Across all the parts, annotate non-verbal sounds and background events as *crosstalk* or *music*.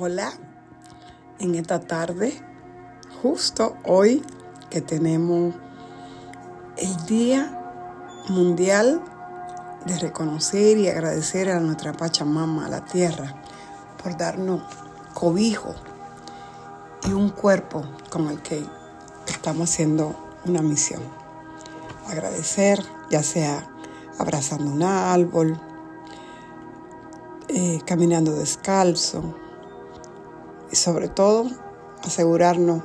Hola, en esta tarde, justo hoy que tenemos el Día Mundial de reconocer y agradecer a nuestra Pachamama, a la tierra, por darnos cobijo y un cuerpo con el que estamos haciendo una misión. Agradecer, ya sea abrazando un árbol, eh, caminando descalzo, y sobre todo asegurarnos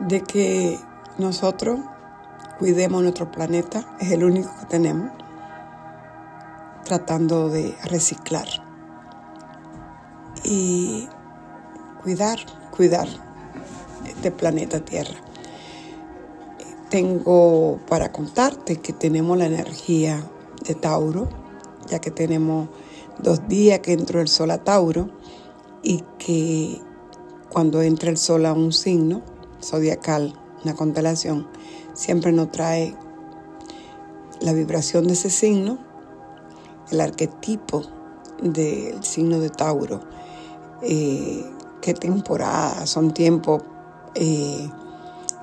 de que nosotros cuidemos nuestro planeta, es el único que tenemos, tratando de reciclar y cuidar, cuidar este planeta Tierra. Tengo para contarte que tenemos la energía de Tauro, ya que tenemos dos días que entró el sol a Tauro y que cuando entra el sol a un signo zodiacal, una constelación, siempre nos trae la vibración de ese signo, el arquetipo del signo de Tauro, eh, qué temporada, son tiempos eh,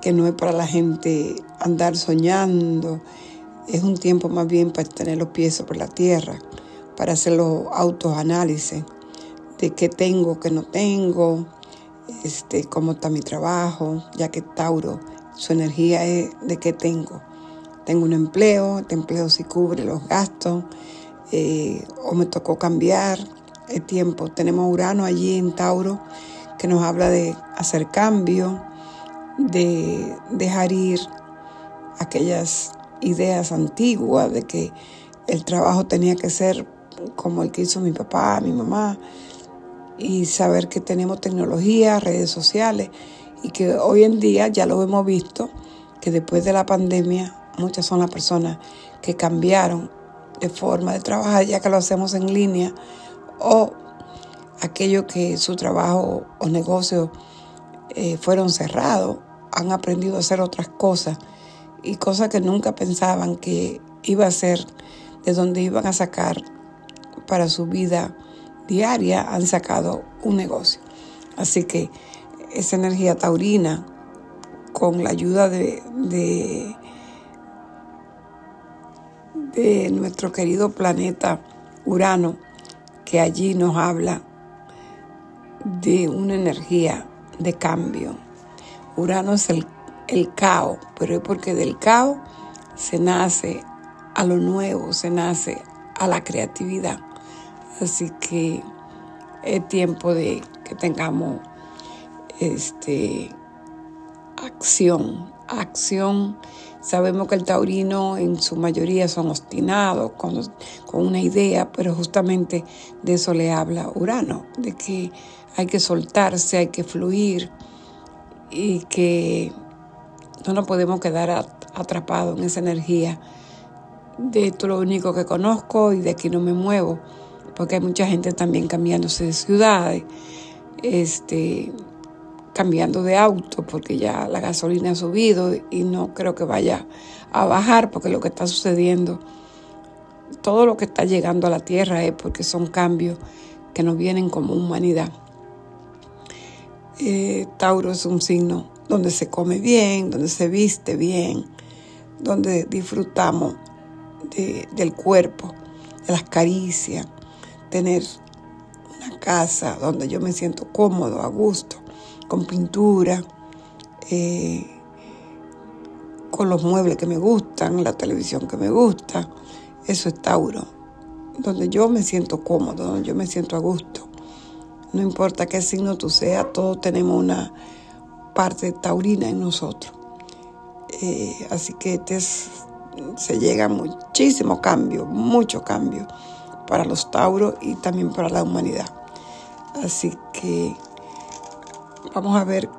que no es para la gente andar soñando, es un tiempo más bien para tener los pies sobre la tierra, para hacer los autoanálisis de qué tengo, qué no tengo, este, cómo está mi trabajo, ya que Tauro, su energía es de qué tengo. Tengo un empleo, este empleo sí cubre los gastos, eh, o me tocó cambiar el tiempo. Tenemos Urano allí en Tauro que nos habla de hacer cambio, de dejar ir aquellas ideas antiguas de que el trabajo tenía que ser como el que hizo mi papá, mi mamá, y saber que tenemos tecnología, redes sociales y que hoy en día ya lo hemos visto, que después de la pandemia muchas son las personas que cambiaron de forma de trabajar ya que lo hacemos en línea o aquellos que su trabajo o negocio eh, fueron cerrados, han aprendido a hacer otras cosas y cosas que nunca pensaban que iba a ser de donde iban a sacar para su vida diaria han sacado un negocio. Así que esa energía taurina, con la ayuda de, de, nuestro querido planeta Urano, que allí nos habla de una energía de cambio. Urano es el, el caos, pero es porque del caos se nace a lo nuevo, se nace a la creatividad. Así que es tiempo de que tengamos este acción, acción. Sabemos que el taurino en su mayoría son obstinados con, con una idea, pero justamente de eso le habla Urano, de que hay que soltarse, hay que fluir y que no nos podemos quedar atrapados en esa energía de esto lo único que conozco y de aquí no me muevo porque hay mucha gente también cambiándose de ciudades, este, cambiando de auto, porque ya la gasolina ha subido y no creo que vaya a bajar, porque lo que está sucediendo, todo lo que está llegando a la tierra es porque son cambios que nos vienen como humanidad. Eh, Tauro es un signo donde se come bien, donde se viste bien, donde disfrutamos del cuerpo, de las caricias, tener una casa donde yo me siento cómodo, a gusto, con pintura, eh, con los muebles que me gustan, la televisión que me gusta. Eso es Tauro, donde yo me siento cómodo, donde yo me siento a gusto. No importa qué signo tú seas, todos tenemos una parte taurina en nosotros. Eh, así que se llega muchísimo cambio, mucho cambio para los tauros y también para la humanidad. Así que vamos a ver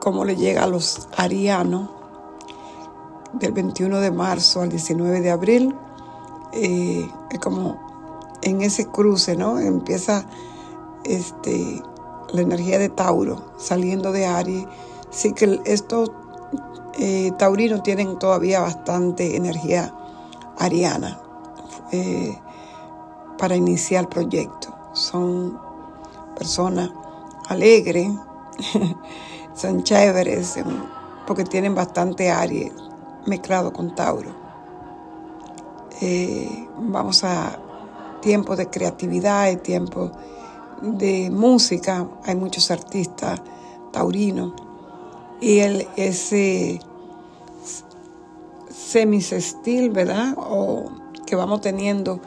cómo le llega a los arianos del 21 de marzo al 19 de abril. Eh, es como en ese cruce, ¿no? Empieza este, la energía de Tauro saliendo de Aries. Así que estos eh, taurinos tienen todavía bastante energía ariana. Eh, para iniciar el proyecto. Son personas alegres, *laughs* son chéveres, porque tienen bastante Aries mezclado con Tauro. Eh, vamos a tiempo de creatividad, tiempo de música, hay muchos artistas taurinos y el, ese semisestil, ¿verdad? O que vamos teniendo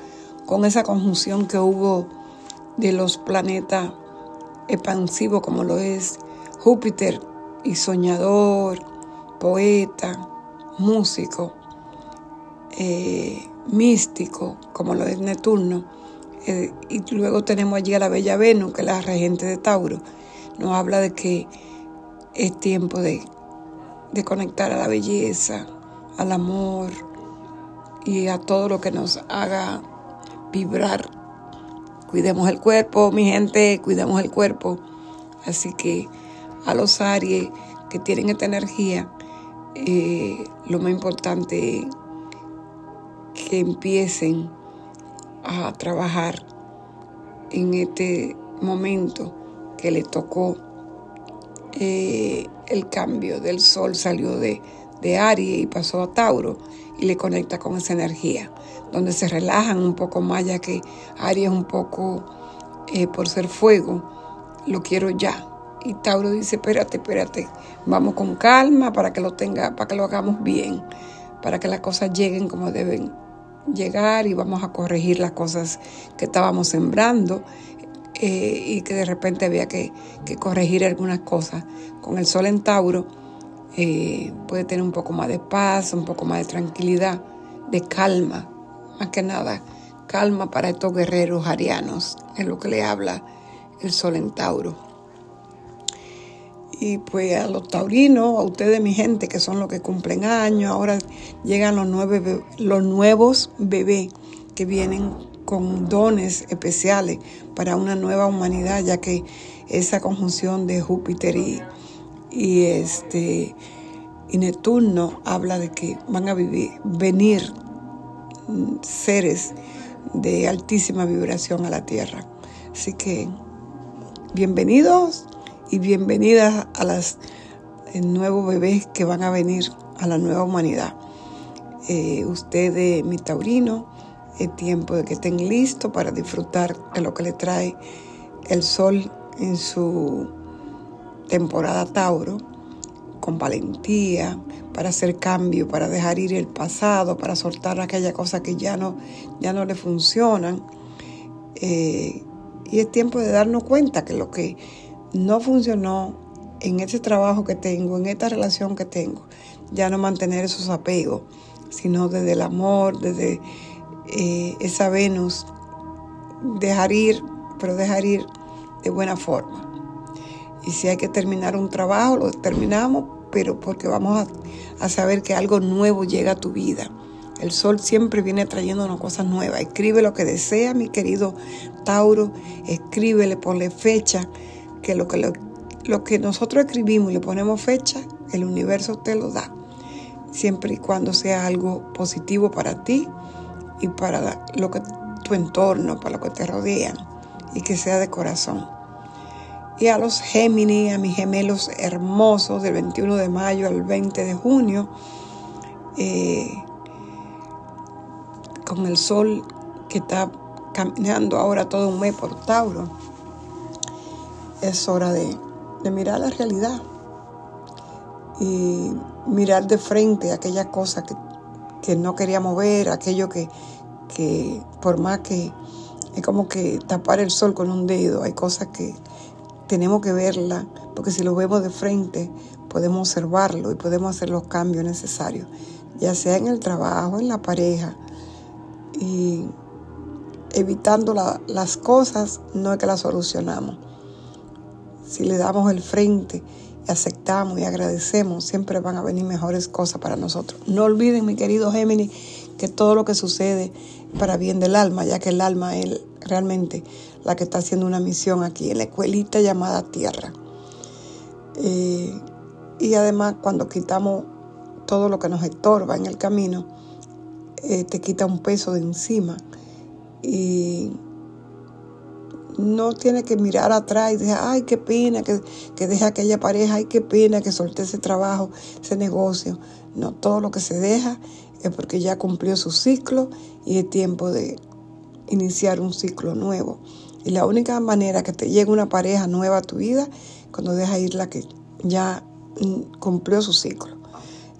con esa conjunción que hubo de los planetas expansivos como lo es Júpiter y soñador, poeta, músico, eh, místico como lo es Neptuno. Eh, y luego tenemos allí a la bella Venus, que es la regente de Tauro. Nos habla de que es tiempo de, de conectar a la belleza, al amor y a todo lo que nos haga vibrar. Cuidemos el cuerpo, mi gente, cuidemos el cuerpo. Así que a los Aries que tienen esta energía, eh, lo más importante es que empiecen a trabajar en este momento que le tocó eh, el cambio del sol, salió de, de Aries y pasó a Tauro y le conecta con esa energía, donde se relajan un poco más, ya que Aries es un poco, eh, por ser fuego, lo quiero ya. Y Tauro dice, espérate, espérate, vamos con calma para que lo tenga, para que lo hagamos bien, para que las cosas lleguen como deben llegar y vamos a corregir las cosas que estábamos sembrando eh, y que de repente había que, que, corregir algunas cosas. Con el sol en Tauro eh, puede tener un poco más de paz, un poco más de tranquilidad, de calma, más que nada, calma para estos guerreros arianos, es lo que le habla el sol en Tauro. Y pues a los taurinos, a ustedes mi gente, que son los que cumplen años, ahora llegan los, nueve, los nuevos bebés que vienen con dones especiales para una nueva humanidad, ya que esa conjunción de Júpiter y, y este y Neptuno habla de que van a vivir, venir seres de altísima vibración a la Tierra. Así que bienvenidos y bienvenidas a eh, nuevos bebés que van a venir a la nueva humanidad. Eh, ustedes, mi taurino, es tiempo de que estén listos para disfrutar de lo que le trae el sol en su temporada Tauro, con valentía, para hacer cambio, para dejar ir el pasado, para soltar aquellas cosas que ya no, ya no le funcionan. Eh, y es tiempo de darnos cuenta que lo que no funcionó en ese trabajo que tengo, en esta relación que tengo, ya no mantener esos apegos, sino desde el amor, desde eh, esa Venus, dejar ir, pero dejar ir de buena forma. Y si hay que terminar un trabajo, lo terminamos, pero porque vamos a, saber que algo nuevo llega a tu vida. El sol siempre viene trayendo una cosa nueva. Escribe lo que desea, mi querido Tauro. Escríbele, ponle fecha que lo que, lo, que nosotros escribimos y le ponemos fecha, el universo te lo da, siempre y cuando sea algo positivo para ti y para lo que tu entorno, para lo que te rodean y que sea de corazón. Y a los Géminis, a mis gemelos hermosos del 21 de mayo al 20 de junio, eh, con el sol que está caminando ahora todo un mes por Tauro es hora de, mirar la realidad y mirar de frente aquellas cosas que, que no queríamos ver, aquello que, que por más que es como que tapar el sol con un dedo, hay cosas que tenemos que verla, porque si lo vemos de frente podemos observarlo y podemos hacer los cambios necesarios, ya sea en el trabajo, en la pareja, y evitando las cosas no es que las solucionamos, si le damos el frente y aceptamos y agradecemos, siempre van a venir mejores cosas para nosotros. No olviden, mi querido Géminis, que todo lo que sucede para bien del alma, ya que el alma es realmente la que está haciendo una misión aquí en la escuelita llamada Tierra. Eh, y además, cuando quitamos todo lo que nos estorba en el camino, eh, te quita un peso de encima y no tiene que mirar atrás y decir, ay, qué pena que, que deje aquella pareja, ay, qué pena que solté ese trabajo, ese negocio. No, todo lo que se deja es porque ya cumplió su ciclo y es tiempo de iniciar un ciclo nuevo. Y la única manera que te llegue una pareja nueva a tu vida, cuando deja ir la que ya mm, cumplió su ciclo.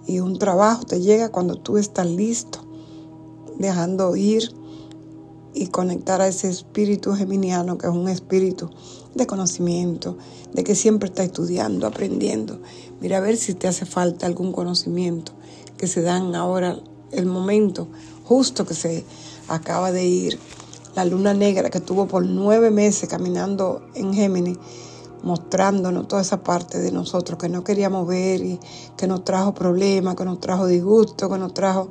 Y un trabajo te llega cuando tú estás listo, dejando ir y conectar a ese espíritu geminiano, que es un espíritu de conocimiento, de que siempre está estudiando, aprendiendo. Mira a ver si te hace falta algún conocimiento que se dan ahora, el momento justo que se acaba de ir la luna negra que tuvo por nueve meses caminando en Géminis, mostrándonos toda esa parte de nosotros que no queríamos ver y que nos trajo problemas, que nos trajo disgusto, que nos trajo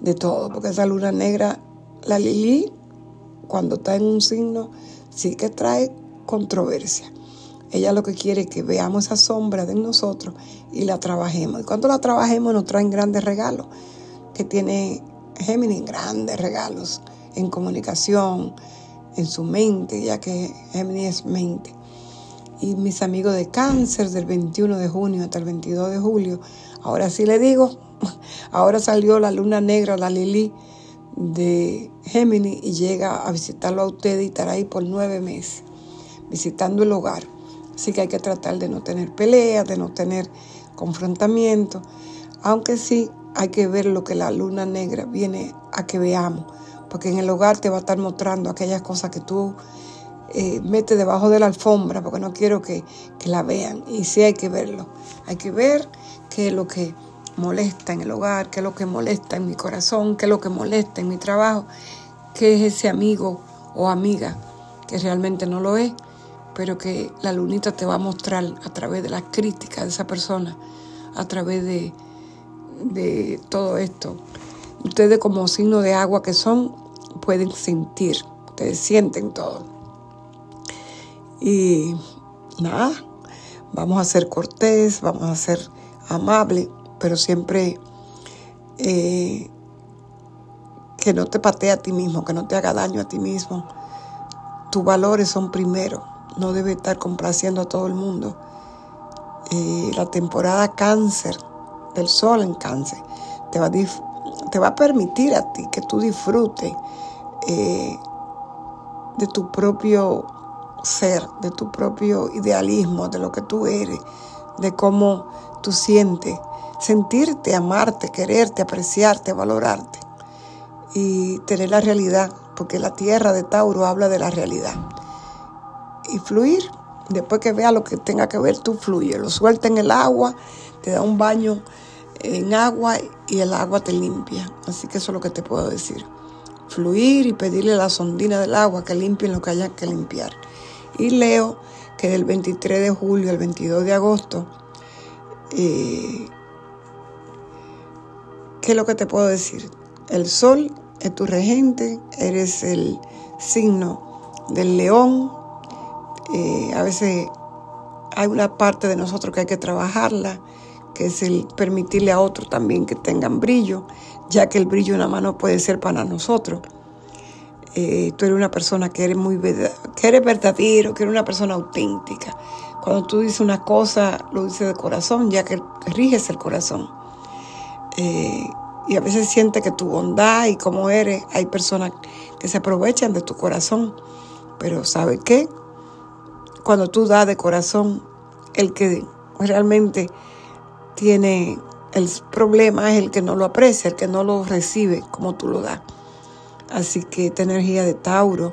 de todo, porque esa luna negra, la Lili, cuando está en un signo, sí que trae controversia. Ella lo que quiere es que veamos esa sombra de nosotros y la trabajemos. Y cuando la trabajemos nos traen grandes regalos, que tiene Géminis, grandes regalos en comunicación, en su mente, ya que Géminis es mente. Y mis amigos de cáncer del 21 de junio hasta el 22 de julio, ahora sí le digo, *laughs* ahora salió la luna negra, la Lili de Géminis y llega a visitarlo a usted y estará ahí por nueve meses, visitando el hogar. Así que hay que tratar de no tener peleas, de no tener confrontamiento, aunque sí hay que ver lo que la luna negra viene a que veamos, porque en el hogar te va a estar mostrando aquellas cosas que tú eh, metes debajo de la alfombra, porque no quiero que, que la vean. Y sí hay que verlo. Hay que ver qué es lo que molesta en el hogar, qué es lo que molesta en mi corazón, qué es lo que molesta en mi trabajo, qué es ese amigo o amiga que realmente no lo es, pero que la lunita te va a mostrar a través de la crítica de esa persona, a través de, de todo esto. Ustedes como signo de agua que son, pueden sentir, ustedes sienten todo. Y nada, vamos a ser cortés, vamos a ser amable, pero siempre eh, que no te patee a ti mismo, que no te haga daño a ti mismo. Tus valores son primero, no debe estar complaciendo a todo el mundo. Eh, la temporada cáncer, del sol en cáncer, te va a te va a permitir a ti que tú disfrutes eh, de tu propio ser, de tu propio idealismo, de lo que tú eres, de cómo tú sientes, sentirte, amarte, quererte, apreciarte, valorarte y tener la realidad, porque la tierra de Tauro habla de la realidad. Y fluir, después que vea lo que tenga que ver, tú fluye, lo suelta en el agua, te da un baño en agua y el agua te limpia. Así que eso es lo que te puedo decir. Fluir y pedirle a la sondina del agua que limpien lo que haya que limpiar. Y leo que del 23 de julio al 22 de agosto, eh, ¿qué es lo que te puedo decir? El sol es tu regente, eres el signo del león. Eh, a veces hay una parte de nosotros que hay que trabajarla que es el permitirle a otros también que tengan brillo, ya que el brillo en la mano puede ser para nosotros. Eh, tú eres una persona que eres muy que eres verdadero, que eres una persona auténtica. Cuando tú dices una cosa, lo dices de corazón, ya que riges el corazón. Eh, y a veces sientes que tu bondad y cómo eres, hay personas que se aprovechan de tu corazón. Pero ¿sabes qué? Cuando tú das de corazón, el que realmente tiene el problema es el que no lo aprecia, el que no lo recibe como tú lo das. Así que esta energía de Tauro,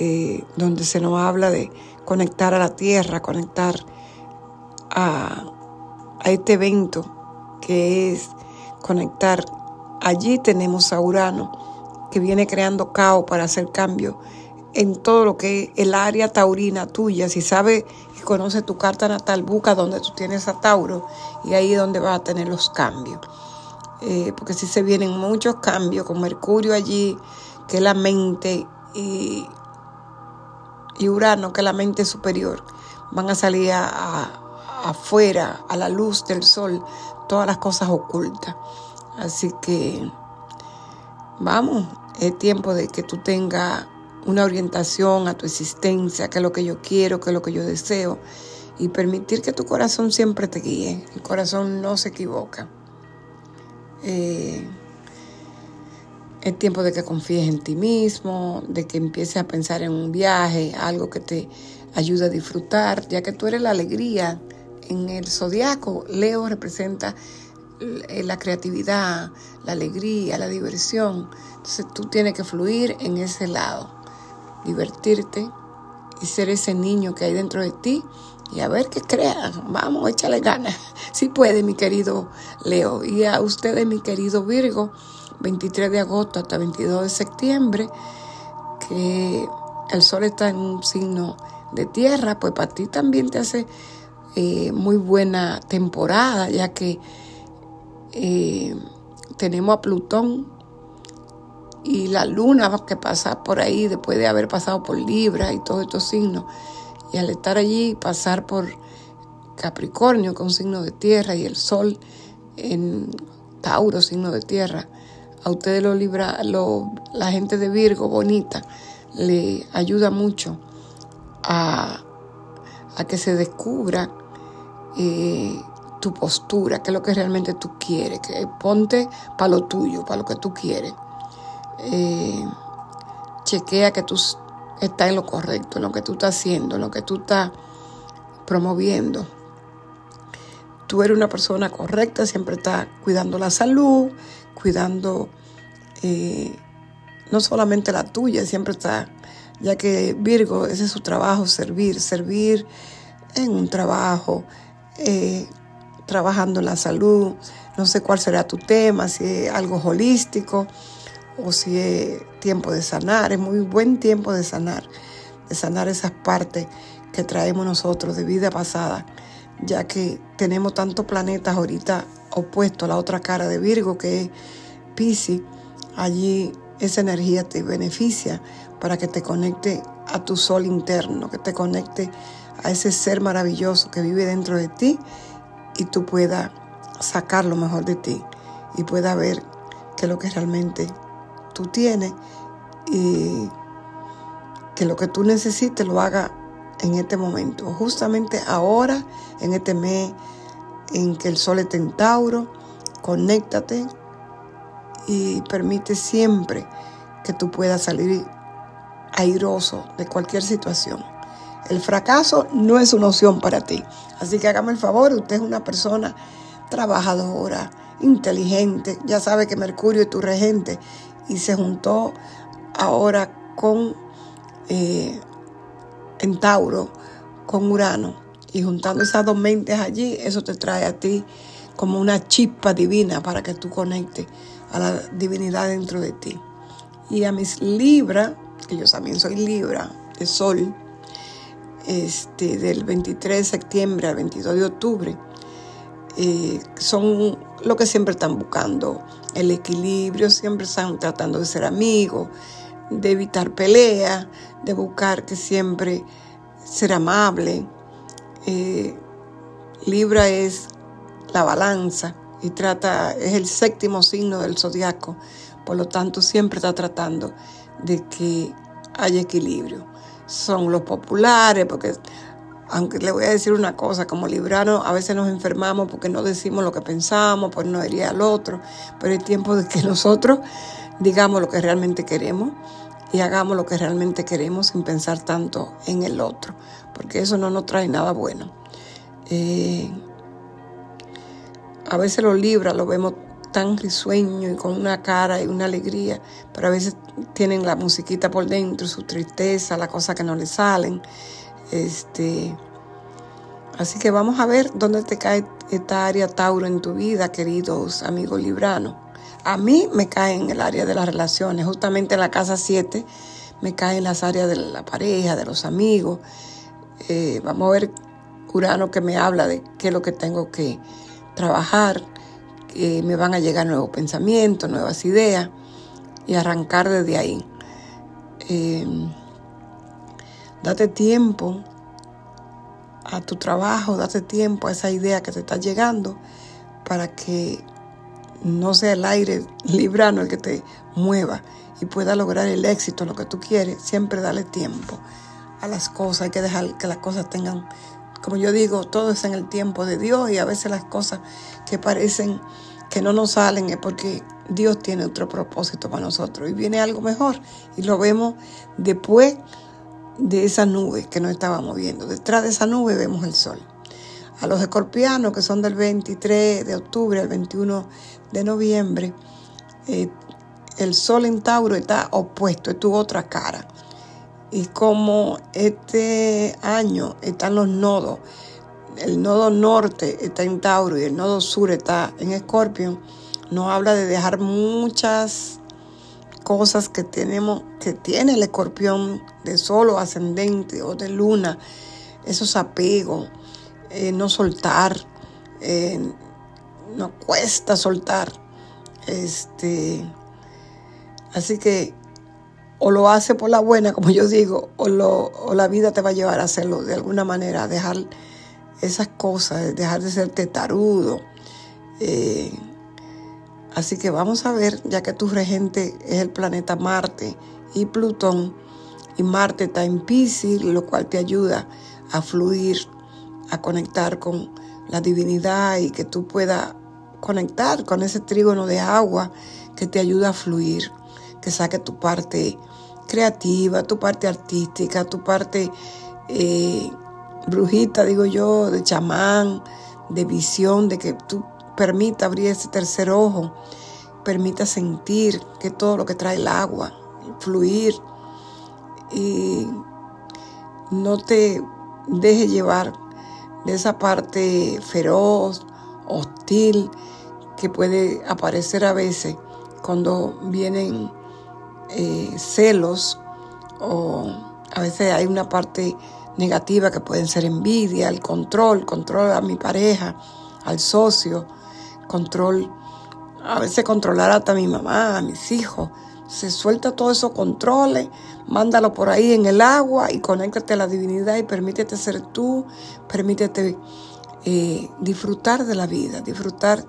eh, donde se nos habla de conectar a la tierra, conectar a, a este evento que es conectar. Allí tenemos a Urano, que viene creando caos para hacer cambio en todo lo que es el área taurina tuya. Si sabes y conoces tu carta natal, busca donde tú tienes a Tauro y ahí es donde vas a tener los cambios. Eh, porque si se vienen muchos cambios con Mercurio allí, que la mente, y, y Urano, que la mente superior, van a salir afuera, a la luz del sol, todas las cosas ocultas. Así que vamos, es tiempo de que tú tengas una orientación a tu existencia, qué es lo que yo quiero, qué es lo que yo deseo, y permitir que tu corazón siempre te guíe. El corazón no se equivoca. Eh, es tiempo de que confíes en ti mismo, de que empieces a pensar en un viaje, algo que te ayude a disfrutar, ya que tú eres la alegría. En el zodiaco, Leo representa la creatividad, la alegría, la diversión. Entonces tú tienes que fluir en ese lado, divertirte y ser ese niño que hay dentro de ti y a ver qué crean. Vamos, échale ganas. *laughs* Si puede, mi querido Leo. Y a ustedes, mi querido Virgo, 23 de agosto hasta 22 de septiembre, que el sol está en un signo de tierra, pues para ti también te hace eh, muy buena temporada, ya que eh, tenemos a Plutón y la luna que pasa por ahí después de haber pasado por Libra y todos estos signos. Y al estar allí, pasar por Capricornio, con signo de tierra, y el sol en Tauro, signo de tierra, a ustedes lo libra, la gente de Virgo, bonita, le ayuda mucho a, a que se descubra eh, tu postura, qué es lo que realmente tú quieres, que ponte para lo tuyo, para lo que tú quieres. Eh, chequea que tú estás en lo correcto, en lo que tú estás haciendo, en lo que tú estás promoviendo. Tú eres una persona correcta, siempre estás cuidando la salud, cuidando eh, no solamente la tuya, siempre está, ya que Virgo, ese es su trabajo, servir, servir en un trabajo, eh, trabajando en la salud, no sé cuál será tu tema, si es algo holístico o si es tiempo de sanar, es muy buen tiempo de sanar, de sanar esas partes que traemos nosotros de vida pasada, ya que tenemos tantos planetas ahorita opuestos a la otra cara de Virgo que es Pisces, allí esa energía te beneficia para que te conecte a tu sol interno, que te conecte a ese ser maravilloso que vive dentro de ti y tú puedas sacar lo mejor de ti y puedas ver que lo que realmente tú tienes y que lo que tú necesites lo haga en este momento, justamente ahora, en este mes en que el sol está en Tauro, conéctate y permite siempre que tú puedas salir airoso de cualquier situación. El fracaso no es una opción para ti. Así que hágame el favor, usted es una persona trabajadora, inteligente, ya sabe que Mercurio es tu regente y se juntó ahora con eh, en Tauro, con Urano, y juntando esas dos mentes allí, eso te trae a ti como una chispa divina para que tú conectes a la divinidad dentro de ti. Y a mis Libra, que yo también soy Libra, de Sol, este, del 23 de septiembre al 22 de octubre, eh, son lo que siempre están buscando, el equilibrio, siempre están tratando de ser amigos, de evitar peleas, de buscar que siempre ser amable. Eh, Libra es la balanza y trata, es el séptimo signo del zodiaco, por lo tanto siempre está tratando de que haya equilibrio. Son los populares, porque aunque le voy a decir una cosa, como librano a veces nos enfermamos porque no decimos lo que pensamos, por no herir al otro, pero es tiempo de que *laughs* nosotros digamos lo que realmente queremos y hagamos lo que realmente queremos sin pensar tanto en el otro, porque eso no nos trae nada bueno. Eh, a veces los libros los vemos tan risueños y con una cara y una alegría, pero a veces tienen la musiquita por dentro, su tristeza, las cosas que no le salen. Este, así que vamos a ver dónde te cae esta área Tauro en tu vida, queridos amigos libranos. A mí me cae en el área de las relaciones, justamente en la casa 7 me cae en las áreas de la pareja, de los amigos. Eh, vamos a ver Urano que me habla de qué es lo que tengo que trabajar, que me van a llegar nuevos pensamientos, nuevas ideas y arrancar desde ahí. Em, date tiempo a tu trabajo, date tiempo a esa idea que te está llegando para que no sea el aire *laughs* librano el que te mueva y pueda lograr el éxito, lo que tú quieres, siempre dale tiempo a las cosas. Hay que dejar que las cosas tengan, como yo digo, todo es en el tiempo de Dios y a veces las cosas que parecen que no nos salen es porque Dios tiene otro propósito para nosotros y viene algo mejor y lo vemos después de esa nube que nos estábamos viendo. Detrás de esa nube vemos el sol. A los escorpianos que son del 23 de octubre al 21 de noviembre, eh, el sol en Tauro está opuesto, es tu otra cara. Y como este año están los nodos, el nodo norte está en Tauro y el nodo sur está en Escorpio, nos habla de dejar muchas cosas que tenemos, que tiene el escorpión de sol o ascendente o de luna, esos apegos, eh, no soltar, eh, no cuesta soltar. Este, así que o lo hace por la buena, como yo digo, o, lo, o la vida te va a llevar a hacerlo de alguna manera, dejar esas cosas, dejar de ser tetarudo. Eh, así que vamos a ver, ya que tu regente es el planeta Marte y Plutón, y Marte está en Pisces, lo cual te ayuda a fluir, a conectar con la divinidad y que tú puedas conectar con ese trígono de agua que te ayuda a fluir, que saque tu parte creativa, tu parte artística, tu parte eh, brujita, digo yo, de chamán, de visión, de que tú permita abrir ese tercer ojo, permita sentir que todo lo que trae el agua, fluir y no te deje llevar de esa parte feroz, hostil, que puede aparecer a veces cuando vienen eh, celos o a veces hay una parte negativa que pueden ser envidia, el control, control a mi pareja, al socio, control, a veces controlar hasta a mi mamá, a mis hijos. Se suelta todos esos controles, mándalo por ahí en el agua y conéctate a la divinidad y permítete ser tú, permítete eh, disfrutar de la vida, disfrutar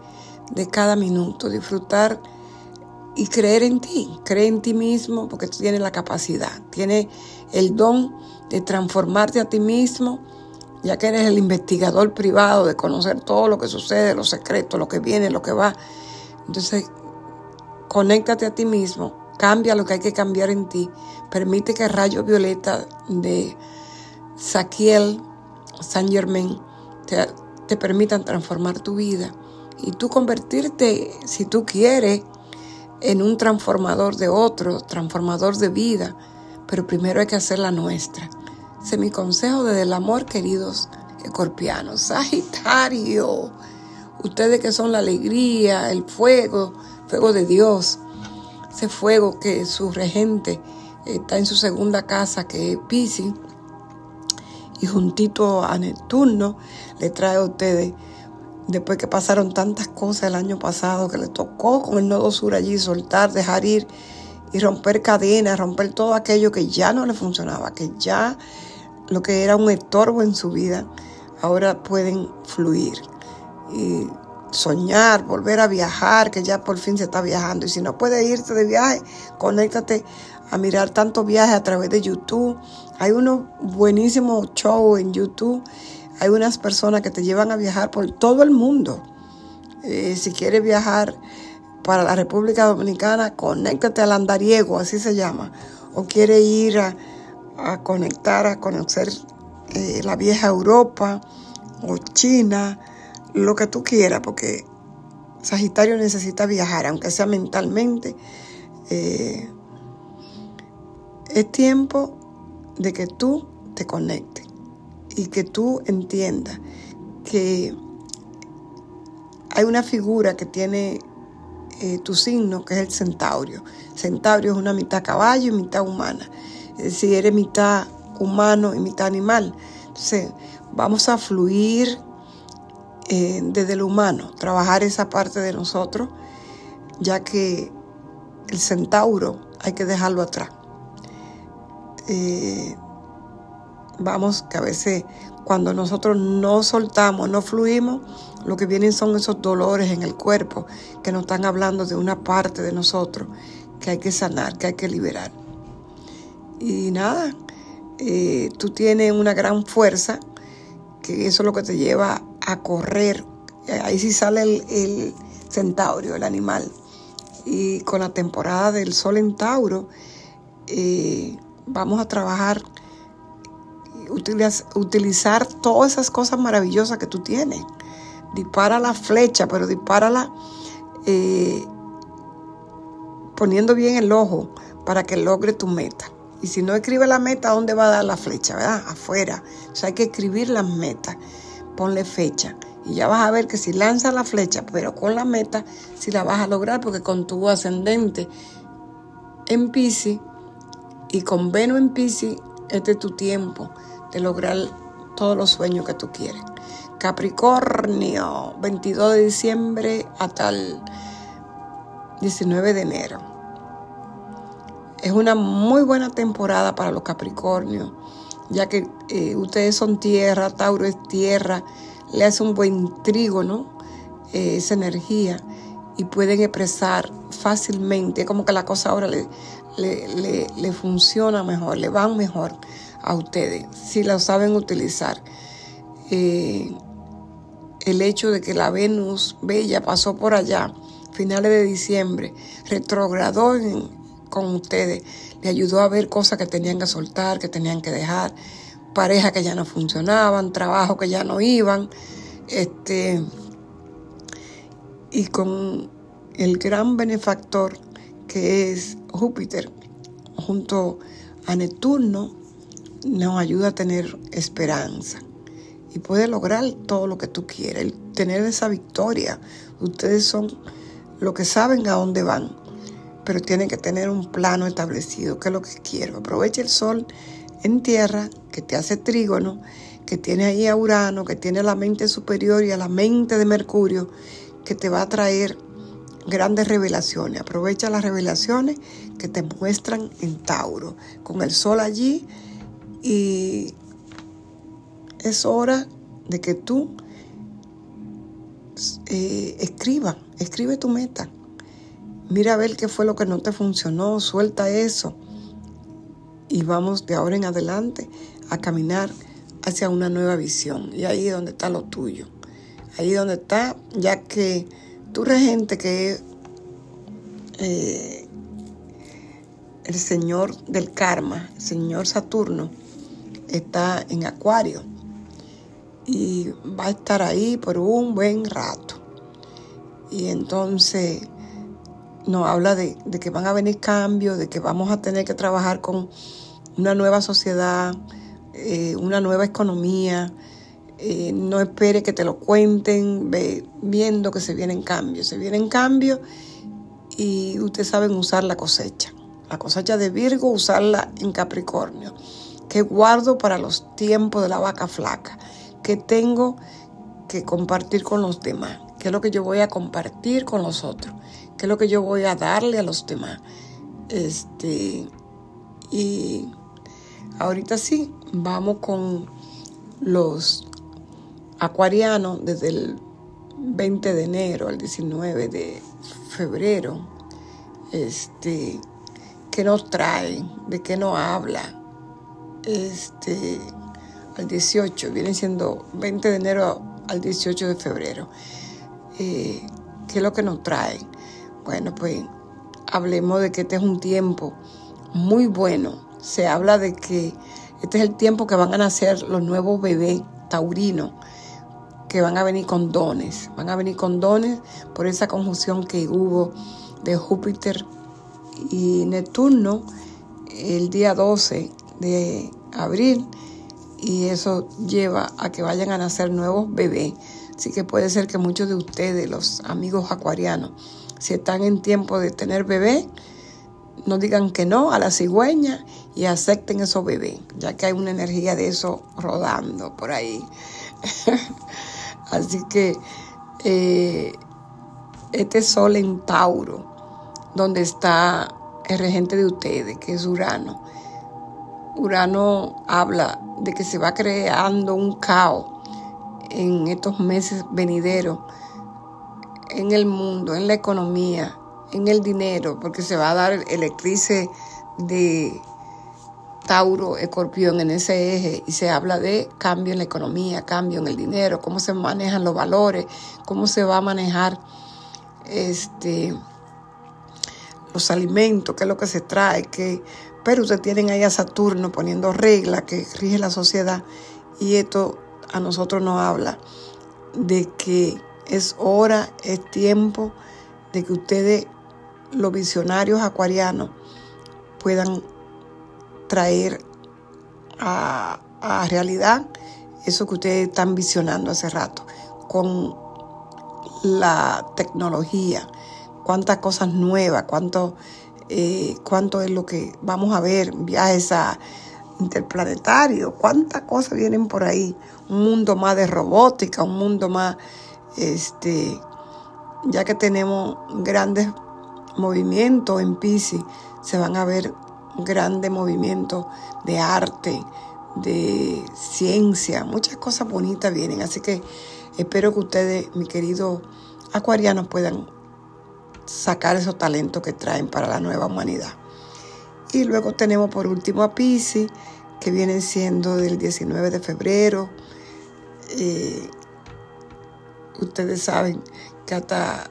de cada minuto, disfrutar y creer en ti, cree en ti mismo porque tú tienes la capacidad, tienes el don de transformarte a ti mismo, ya que eres el investigador privado de conocer todo lo que sucede, los secretos, lo que viene, lo que va. Entonces, conéctate a ti mismo, cambia lo que hay que cambiar en ti, permite que el rayo violeta de Saquiel, Saint Germain, te, te permitan transformar tu vida y tú convertirte, si tú quieres, en un transformador de otro, transformador de vida, pero primero hay que hacer la nuestra. Ese es mi consejo desde el amor, queridos escorpianos. Sagitario, ustedes que son la alegría, el fuego, fuego de Dios, ese fuego que su regente está en su segunda casa, que es Pisces, y juntito a Neptuno, le trae a ustedes después que pasaron tantas cosas el año pasado, que le tocó con el nodo sur allí soltar, dejar ir y romper cadenas, romper todo aquello que ya no le funcionaba, que ya lo que era un estorbo en su vida, ahora pueden fluir y soñar, volver a viajar, que ya por fin se está viajando. Y si no puedes irte de viaje, conéctate a mirar tantos viajes a través de YouTube. Hay unos buenísimos shows en YouTube hay unas personas que te llevan a viajar por todo el mundo. Eh, si quieres viajar para la República Dominicana, conéctate al andariego, así se llama. O quieres ir a, conectar, a conocer eh, la vieja Europa o China, lo que tú quieras, porque Sagitario necesita viajar, aunque sea mentalmente. Eh, es tiempo de que tú te conectes y que tú entiendas que hay una figura que tiene eh, tu signo, que es el centaurio. Centaurio es una mitad caballo y mitad humana. Decir, eres mitad humano y mitad animal. Entonces, vamos a fluir eh, desde lo humano, trabajar esa parte de nosotros, ya que el centauro hay que dejarlo atrás. Eh, vamos, que a veces cuando nosotros no soltamos, no fluimos, lo que vienen son esos dolores en el cuerpo que nos están hablando de una parte de nosotros que hay que sanar, que hay que liberar. Y nada, eh, tú tienes una gran fuerza, que eso es lo que te lleva a correr. Ahí sí sale el, el el animal. Y con la temporada del sol en Tauro, eh, vamos a trabajar, utilizar todas esas cosas maravillosas que tú tienes. Dispara la flecha, pero dispárala eh, poniendo bien el ojo para que logre tu meta. Y si no escribe la meta, ¿dónde va a dar la flecha? ¿Verdad? Afuera. O sea, hay que escribir las metas. Ponle fecha. Y ya vas a ver que si lanzas la flecha, pero con la meta, si la vas a lograr, porque con tu ascendente en Pisces y con Venus en Pisces, este es tu tiempo de lograr todos los sueños que tú quieres. Capricornio, 22 de diciembre hasta el 19 de enero. Es una muy buena temporada para los Capricornios, ya que eh, ustedes son tierra, Tauro es tierra, le hace un buen trígono eh, esa energía y pueden expresar fácilmente, como que la cosa ahora le, le, funciona mejor, le van mejor a ustedes, si la saben utilizar. Eh, el hecho de que la Venus Bella pasó por allá, finales de diciembre, retrogradó con ustedes, le ayudó a ver cosas que tenían que soltar, que tenían que dejar, parejas que ya no funcionaban, trabajos que ya no iban, este, y con el gran benefactor que es Júpiter, junto a Neptuno, nos ayuda a tener esperanza y puede lograr todo lo que tú quieres, tener esa victoria. Ustedes son los que saben a dónde van, pero tienen que tener un plano establecido, que es lo que quiero. Aprovecha el sol en tierra, que te hace trígono, que tiene ahí a Urano, que tiene la mente superior y a la mente de Mercurio, que te va a traer grandes revelaciones. Aprovecha las revelaciones que te muestran en Tauro, con el sol allí y es hora de que tú eh, escriba, escribe tu meta. Mira a ver qué fue lo que no te funcionó, suelta eso. Y vamos de ahora en adelante a caminar hacia una nueva visión. Y ahí es donde está lo tuyo. Ahí donde está, ya que tu regente, que es eh, el señor del karma, el señor Saturno, está en Acuario y va a estar ahí por un buen rato. Y entonces nos habla de, que van a venir cambios, de que vamos a tener que trabajar con una nueva sociedad, eh, una nueva economía. Eh, no espere que te lo cuenten, ve, viendo que se vienen cambios. Se vienen cambios y ustedes saben usar la cosecha. La cosecha de Virgo, usarla en Capricornio que guardo para los tiempos de la vaca flaca, que tengo que compartir con los demás, qué es lo que yo voy a compartir con los otros, qué es lo que yo voy a darle a los demás. Este, y ahorita sí, vamos con los acuarianos desde el 20 de enero al 19 de febrero. Este, ¿qué nos trae? ¿De qué nos habla? este, al 18, viene siendo 20 de enero al 18 de febrero. Eh, ¿Qué es lo que nos trae? Bueno, pues hablemos de que este es un tiempo muy bueno. Se habla de que este es el tiempo que van a nacer los nuevos bebés taurinos, que van a venir con dones. Van a venir con dones por esa conjunción que hubo de Júpiter y Neptuno el día 12 de abril y eso lleva a que vayan a nacer nuevos bebés. Así que puede ser que muchos de ustedes, los amigos acuarianos, si están en tiempo de tener bebé, no digan que no a la cigüeña y acepten esos bebés, ya que hay una energía de eso rodando por ahí. *laughs* Así que eh, este sol en Tauro, donde está el regente de ustedes, que es Urano, Urano habla de que se va creando un caos en estos meses venideros en el mundo, en la economía, en el dinero, porque se va a dar el eclipse de Tauro, Escorpión en ese eje y se habla de cambio en la economía, cambio en el dinero, cómo se manejan los valores, cómo se va a manejar este los alimentos, qué es lo que se trae, que pero ustedes tienen ahí a Saturno poniendo reglas que rige la sociedad y esto a nosotros nos habla de que es hora, es tiempo de que ustedes, los visionarios acuarianos, puedan traer a, realidad eso que ustedes están visionando hace rato, con la tecnología, cuántas cosas nuevas, cuánto, eh, cuánto es lo que vamos a ver, viajes a interplanetario, cuántas cosas vienen por ahí, un mundo más de robótica, un mundo más, este, ya que tenemos grandes movimientos en Pisces, se van a ver grandes movimientos de arte, de ciencia, muchas cosas bonitas vienen, así que espero que ustedes, mi querido acuarianos, puedan sacar esos talentos que traen para la nueva humanidad. Y luego tenemos por último a Pisces, que viene siendo del 19 de febrero. Eh, ustedes saben que hasta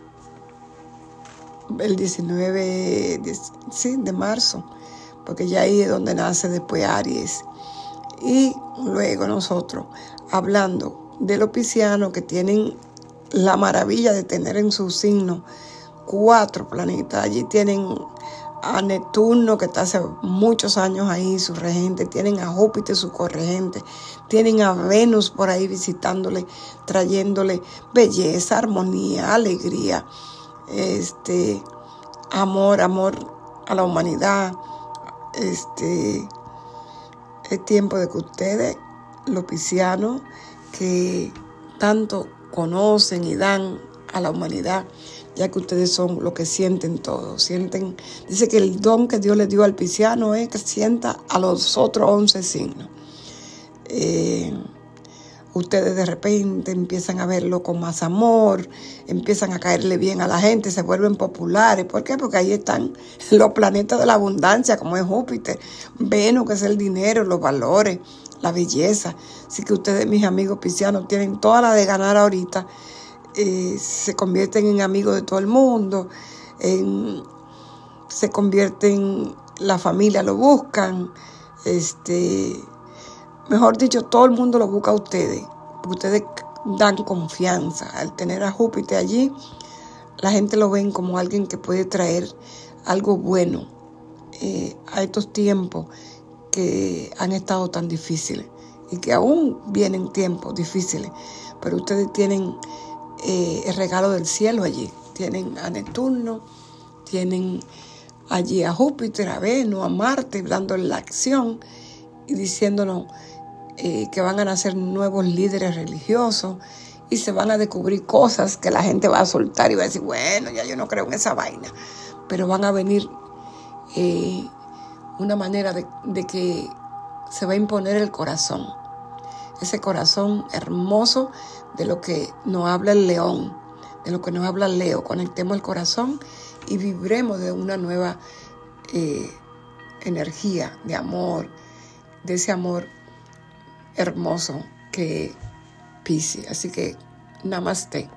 el 19 de, marzo, porque ya ahí es donde nace después Aries. Y luego nosotros, hablando de los piscianos que tienen la maravilla de tener en su signo cuatro planetas, allí tienen a Neptuno, que está hace muchos años ahí, su regente, tienen a Júpiter, su corregente, tienen a Venus por ahí visitándole, trayéndole belleza, armonía, alegría, este, amor, amor a la humanidad. Este, es tiempo de que ustedes, los piscianos, que tanto conocen y dan a la humanidad, ya que ustedes son lo que sienten todos. Sienten, dice que el don que Dios le dio al pisciano es que sienta a los otros once signos. Eh, ustedes de repente empiezan a verlo con más amor, empiezan a caerle bien a la gente, se vuelven populares. ¿Por qué? Porque ahí están *laughs* los planetas de la abundancia, como es Júpiter, Venus, que es el dinero, los valores, la belleza. Así que ustedes, mis amigos piscianos, tienen toda la de ganar ahorita eh, se convierten en amigos de todo el mundo, se convierten, la familia lo buscan, este, mejor dicho, todo el mundo lo busca a ustedes, ustedes dan confianza. Al tener a Júpiter allí, la gente lo ven como alguien que puede traer algo bueno eh, a estos tiempos que han estado tan difíciles y que aún vienen tiempos difíciles, pero ustedes tienen eh, el regalo del cielo allí. Tienen a Neptuno, tienen allí a Júpiter, a Venus, a Marte, dándole la acción y diciéndonos eh, que van a nacer nuevos líderes religiosos y se van a descubrir cosas que la gente va a soltar y va a decir, bueno, ya yo no creo en esa vaina, pero van a venir eh, una manera de, de que se va a imponer el corazón, ese corazón hermoso de lo que nos habla el león, de lo que nos habla el Leo. Conectemos el corazón y vibremos de una nueva eh, energía de amor, de ese amor hermoso que Pisi. Así que namaste.